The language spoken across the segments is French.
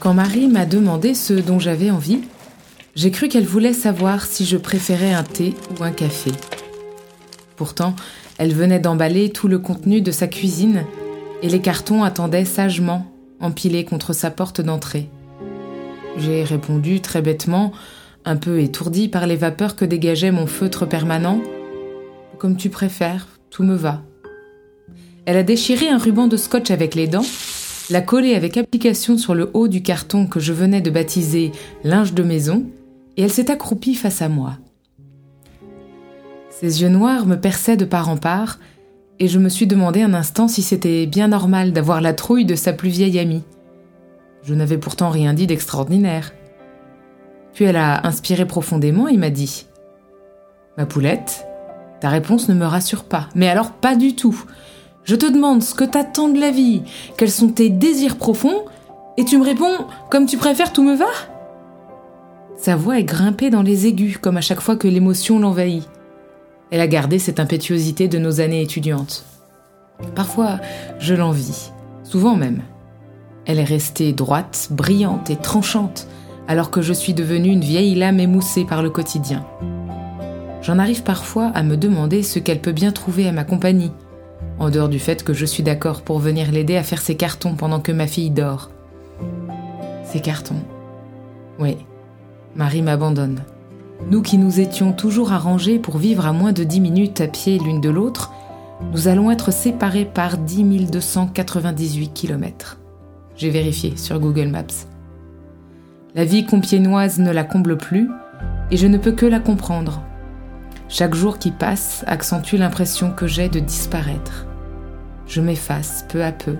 Quand Marie m'a demandé ce dont j'avais envie, j'ai cru qu'elle voulait savoir si je préférais un thé ou un café. Pourtant, elle venait d'emballer tout le contenu de sa cuisine et les cartons attendaient sagement, empilés contre sa porte d'entrée. J'ai répondu très bêtement, un peu étourdi par les vapeurs que dégageait mon feutre permanent. Comme tu préfères, tout me va. Elle a déchiré un ruban de scotch avec les dents, l'a collé avec application sur le haut du carton que je venais de baptiser linge de maison et elle s'est accroupie face à moi. Ses yeux noirs me perçaient de part en part, et je me suis demandé un instant si c'était bien normal d'avoir la trouille de sa plus vieille amie. Je n'avais pourtant rien dit d'extraordinaire. Puis elle a inspiré profondément et m'a dit Ma poulette, ta réponse ne me rassure pas, mais alors pas du tout. Je te demande ce que t'attends de la vie, quels sont tes désirs profonds, et tu me réponds Comme tu préfères, tout me va? Sa voix est grimpée dans les aigus, comme à chaque fois que l'émotion l'envahit. Elle a gardé cette impétuosité de nos années étudiantes. Parfois, je l'envie, souvent même. Elle est restée droite, brillante et tranchante, alors que je suis devenue une vieille lame émoussée par le quotidien. J'en arrive parfois à me demander ce qu'elle peut bien trouver à ma compagnie, en dehors du fait que je suis d'accord pour venir l'aider à faire ses cartons pendant que ma fille dort. Ses cartons? Oui, Marie m'abandonne. Nous qui nous étions toujours arrangés pour vivre à moins de 10 minutes à pied l'une de l'autre, nous allons être séparés par 10 298 km. J'ai vérifié sur Google Maps. La vie compiénoise ne la comble plus et je ne peux que la comprendre. Chaque jour qui passe accentue l'impression que j'ai de disparaître. Je m'efface peu à peu.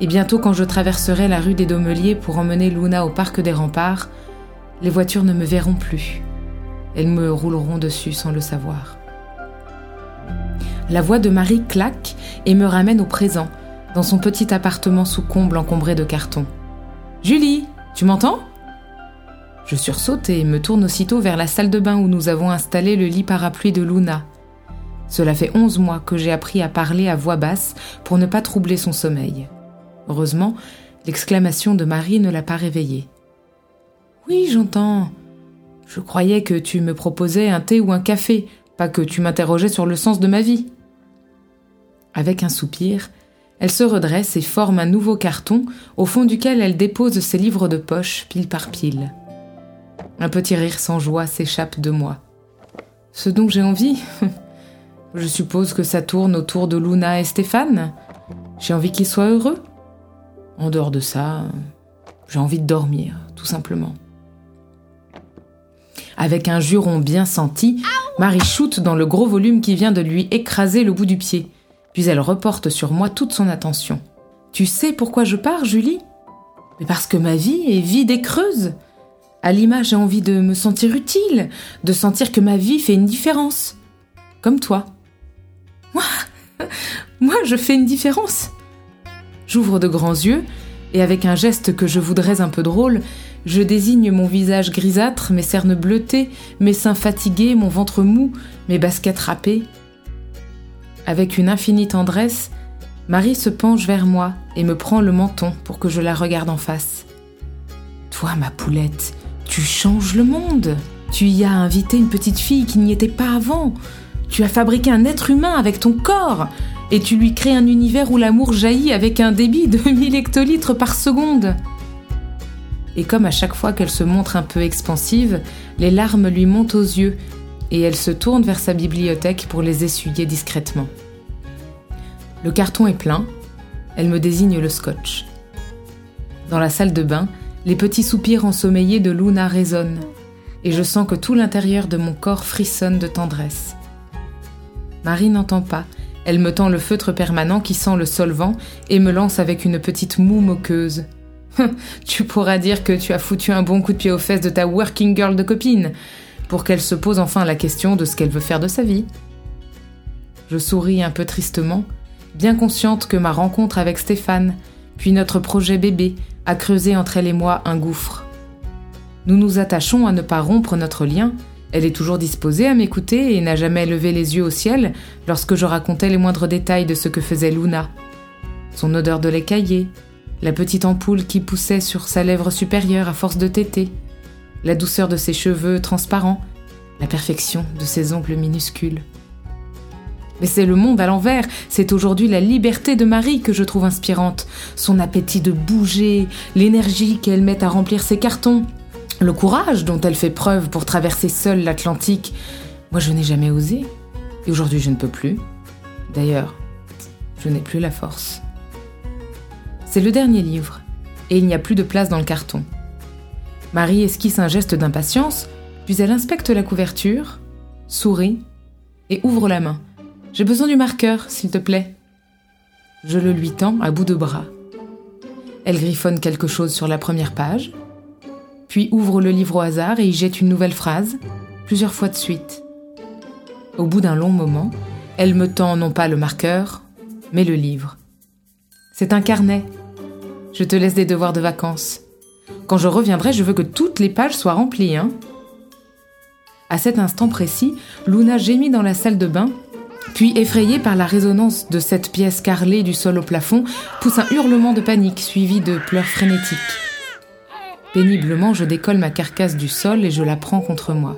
Et bientôt quand je traverserai la rue des Domeliers pour emmener Luna au parc des remparts, les voitures ne me verront plus. Elles me rouleront dessus sans le savoir. La voix de Marie claque et me ramène au présent, dans son petit appartement sous comble encombré de cartons. Julie, tu m'entends? Je sursaute et me tourne aussitôt vers la salle de bain où nous avons installé le lit parapluie de Luna. Cela fait onze mois que j'ai appris à parler à voix basse pour ne pas troubler son sommeil. Heureusement, l'exclamation de Marie ne l'a pas réveillée. Oui, j'entends. Je croyais que tu me proposais un thé ou un café, pas que tu m'interrogeais sur le sens de ma vie. Avec un soupir, elle se redresse et forme un nouveau carton au fond duquel elle dépose ses livres de poche pile par pile. Un petit rire sans joie s'échappe de moi. Ce dont j'ai envie Je suppose que ça tourne autour de Luna et Stéphane. J'ai envie qu'ils soient heureux. En dehors de ça, j'ai envie de dormir, tout simplement. Avec un juron bien senti, Marie shoot dans le gros volume qui vient de lui écraser le bout du pied. Puis elle reporte sur moi toute son attention. Tu sais pourquoi je pars, Julie? Mais parce que ma vie est vide et creuse. À l'image, j'ai envie de me sentir utile, de sentir que ma vie fait une différence. Comme toi. Moi Moi, je fais une différence J'ouvre de grands yeux, et avec un geste que je voudrais un peu drôle, je désigne mon visage grisâtre, mes cernes bleutées, mes seins fatigués, mon ventre mou, mes baskets râpées. Avec une infinie tendresse, Marie se penche vers moi et me prend le menton pour que je la regarde en face. Toi, ma poulette, tu changes le monde. Tu y as invité une petite fille qui n'y était pas avant. Tu as fabriqué un être humain avec ton corps et tu lui crées un univers où l'amour jaillit avec un débit de 1000 hectolitres par seconde et comme à chaque fois qu'elle se montre un peu expansive, les larmes lui montent aux yeux et elle se tourne vers sa bibliothèque pour les essuyer discrètement. Le carton est plein, elle me désigne le scotch. Dans la salle de bain, les petits soupirs ensommeillés de Luna résonnent et je sens que tout l'intérieur de mon corps frissonne de tendresse. Marie n'entend pas, elle me tend le feutre permanent qui sent le solvant et me lance avec une petite moue moqueuse. tu pourras dire que tu as foutu un bon coup de pied aux fesses de ta working girl de copine, pour qu'elle se pose enfin la question de ce qu'elle veut faire de sa vie. Je souris un peu tristement, bien consciente que ma rencontre avec Stéphane, puis notre projet bébé, a creusé entre elle et moi un gouffre. Nous nous attachons à ne pas rompre notre lien. Elle est toujours disposée à m'écouter et n'a jamais levé les yeux au ciel lorsque je racontais les moindres détails de ce que faisait Luna. Son odeur de lait caillé, la petite ampoule qui poussait sur sa lèvre supérieure à force de téter, la douceur de ses cheveux transparents, la perfection de ses ongles minuscules. Mais c'est le monde à l'envers, c'est aujourd'hui la liberté de Marie que je trouve inspirante, son appétit de bouger, l'énergie qu'elle met à remplir ses cartons, le courage dont elle fait preuve pour traverser seule l'Atlantique. Moi je n'ai jamais osé, et aujourd'hui je ne peux plus. D'ailleurs, je n'ai plus la force. C'est le dernier livre, et il n'y a plus de place dans le carton. Marie esquisse un geste d'impatience, puis elle inspecte la couverture, sourit et ouvre la main. J'ai besoin du marqueur, s'il te plaît. Je le lui tends à bout de bras. Elle griffonne quelque chose sur la première page, puis ouvre le livre au hasard et y jette une nouvelle phrase, plusieurs fois de suite. Au bout d'un long moment, elle me tend non pas le marqueur, mais le livre. C'est un carnet. Je te laisse des devoirs de vacances. Quand je reviendrai, je veux que toutes les pages soient remplies, hein. À cet instant précis, Luna gémit dans la salle de bain puis, effrayée par la résonance de cette pièce carrelée du sol au plafond, pousse un hurlement de panique suivi de pleurs frénétiques. Péniblement, je décolle ma carcasse du sol et je la prends contre moi.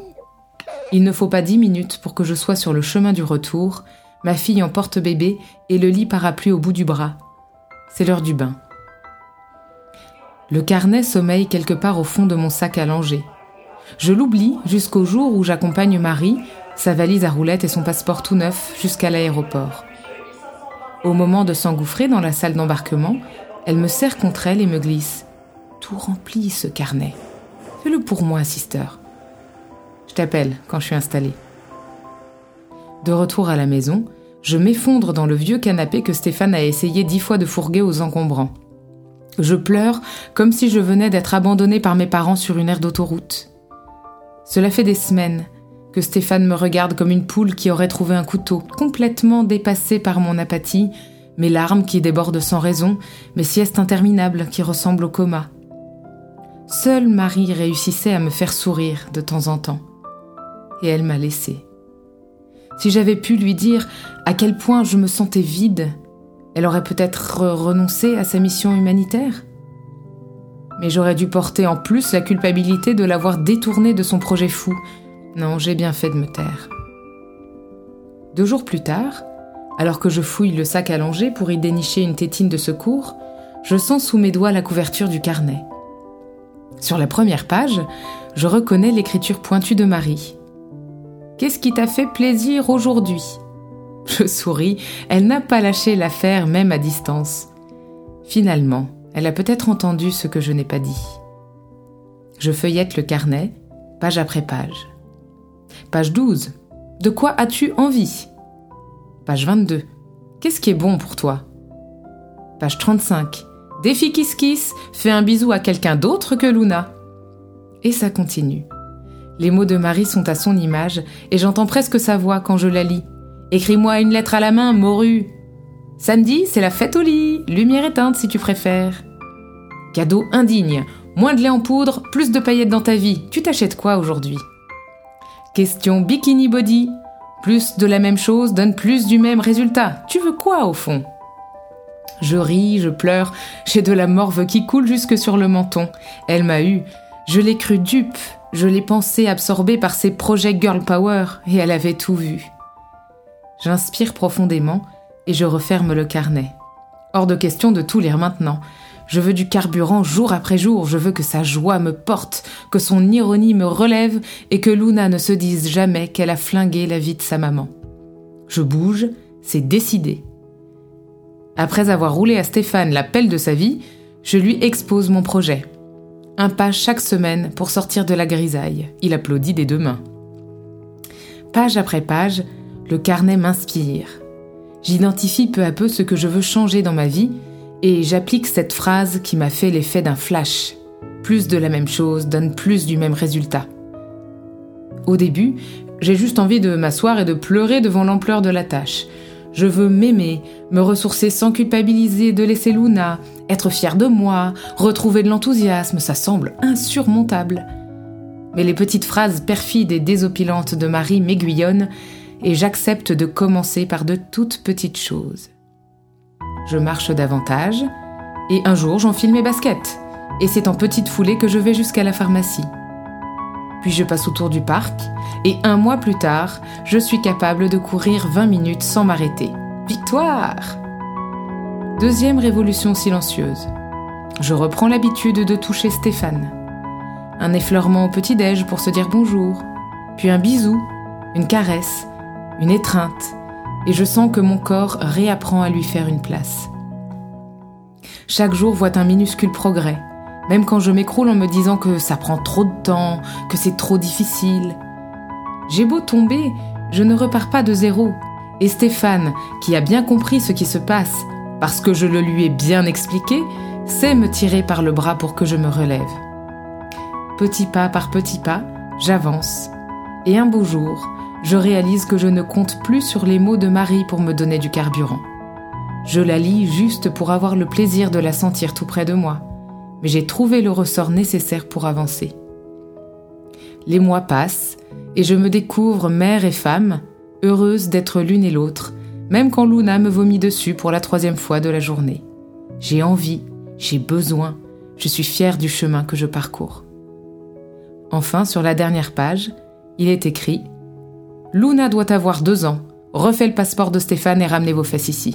Il ne faut pas dix minutes pour que je sois sur le chemin du retour, ma fille en porte-bébé et le lit parapluie au bout du bras. C'est l'heure du bain. Le carnet sommeille quelque part au fond de mon sac à langer. Je l'oublie jusqu'au jour où j'accompagne Marie, sa valise à roulettes et son passeport tout neuf jusqu'à l'aéroport. Au moment de s'engouffrer dans la salle d'embarquement, elle me serre contre elle et me glisse. Tout rempli ce carnet. Fais-le pour moi, sister. Je t'appelle quand je suis installée. De retour à la maison, je m'effondre dans le vieux canapé que Stéphane a essayé dix fois de fourguer aux encombrants. Je pleure comme si je venais d'être abandonnée par mes parents sur une aire d'autoroute. Cela fait des semaines que Stéphane me regarde comme une poule qui aurait trouvé un couteau, complètement dépassée par mon apathie, mes larmes qui débordent sans raison, mes siestes interminables qui ressemblent au coma. Seule Marie réussissait à me faire sourire de temps en temps. Et elle m'a laissé. Si j'avais pu lui dire à quel point je me sentais vide, elle aurait peut-être renoncé à sa mission humanitaire. Mais j'aurais dû porter en plus la culpabilité de l'avoir détournée de son projet fou, non, j'ai bien fait de me taire. Deux jours plus tard, alors que je fouille le sac allongé pour y dénicher une tétine de secours, je sens sous mes doigts la couverture du carnet. Sur la première page, je reconnais l'écriture pointue de Marie. Qu'est-ce qui t'a fait plaisir aujourd'hui? Je souris, elle n'a pas lâché l'affaire même à distance. Finalement, elle a peut-être entendu ce que je n'ai pas dit. Je feuillette le carnet, page après page. Page 12. De quoi as-tu envie? Page 22. Qu'est-ce qui est bon pour toi? Page 35. Défi Kiss Kiss, fais un bisou à quelqu'un d'autre que Luna. Et ça continue. Les mots de Marie sont à son image et j'entends presque sa voix quand je la lis. Écris-moi une lettre à la main, morue. Samedi, c'est la fête au lit, lumière éteinte si tu préfères. Cadeau indigne, moins de lait en poudre, plus de paillettes dans ta vie. Tu t'achètes quoi aujourd'hui? Question bikini body. Plus de la même chose donne plus du même résultat. Tu veux quoi au fond? Je ris, je pleure, j'ai de la morve qui coule jusque sur le menton. Elle m'a eu. Je l'ai cru dupe, je l'ai pensé absorbée par ses projets girl power et elle avait tout vu. J'inspire profondément et je referme le carnet. Hors de question de tout lire maintenant. Je veux du carburant jour après jour, je veux que sa joie me porte, que son ironie me relève et que Luna ne se dise jamais qu'elle a flingué la vie de sa maman. Je bouge, c'est décidé. Après avoir roulé à Stéphane la pelle de sa vie, je lui expose mon projet. Un pas chaque semaine pour sortir de la grisaille. Il applaudit des deux mains. Page après page, le carnet m'inspire. J'identifie peu à peu ce que je veux changer dans ma vie et j'applique cette phrase qui m'a fait l'effet d'un flash. Plus de la même chose donne plus du même résultat. Au début, j'ai juste envie de m'asseoir et de pleurer devant l'ampleur de la tâche. Je veux m'aimer, me ressourcer sans culpabiliser de laisser Luna, être fière de moi, retrouver de l'enthousiasme, ça semble insurmontable. Mais les petites phrases perfides et désopilantes de Marie m'aiguillonnent et j'accepte de commencer par de toutes petites choses. Je marche davantage et un jour j'enfile mes baskets et c'est en petite foulée que je vais jusqu'à la pharmacie. Puis je passe autour du parc et un mois plus tard, je suis capable de courir 20 minutes sans m'arrêter. Victoire Deuxième révolution silencieuse. Je reprends l'habitude de toucher Stéphane. Un effleurement au petit-déj pour se dire bonjour, puis un bisou, une caresse, une étreinte, et je sens que mon corps réapprend à lui faire une place. Chaque jour voit un minuscule progrès, même quand je m'écroule en me disant que ça prend trop de temps, que c'est trop difficile. J'ai beau tomber, je ne repars pas de zéro. Et Stéphane, qui a bien compris ce qui se passe, parce que je le lui ai bien expliqué, sait me tirer par le bras pour que je me relève. Petit pas par petit pas, j'avance. Et un beau jour, je réalise que je ne compte plus sur les mots de Marie pour me donner du carburant. Je la lis juste pour avoir le plaisir de la sentir tout près de moi, mais j'ai trouvé le ressort nécessaire pour avancer. Les mois passent et je me découvre mère et femme, heureuse d'être l'une et l'autre, même quand Luna me vomit dessus pour la troisième fois de la journée. J'ai envie, j'ai besoin, je suis fière du chemin que je parcours. Enfin, sur la dernière page, il est écrit Luna doit avoir deux ans. Refais le passeport de Stéphane et ramenez vos fesses ici.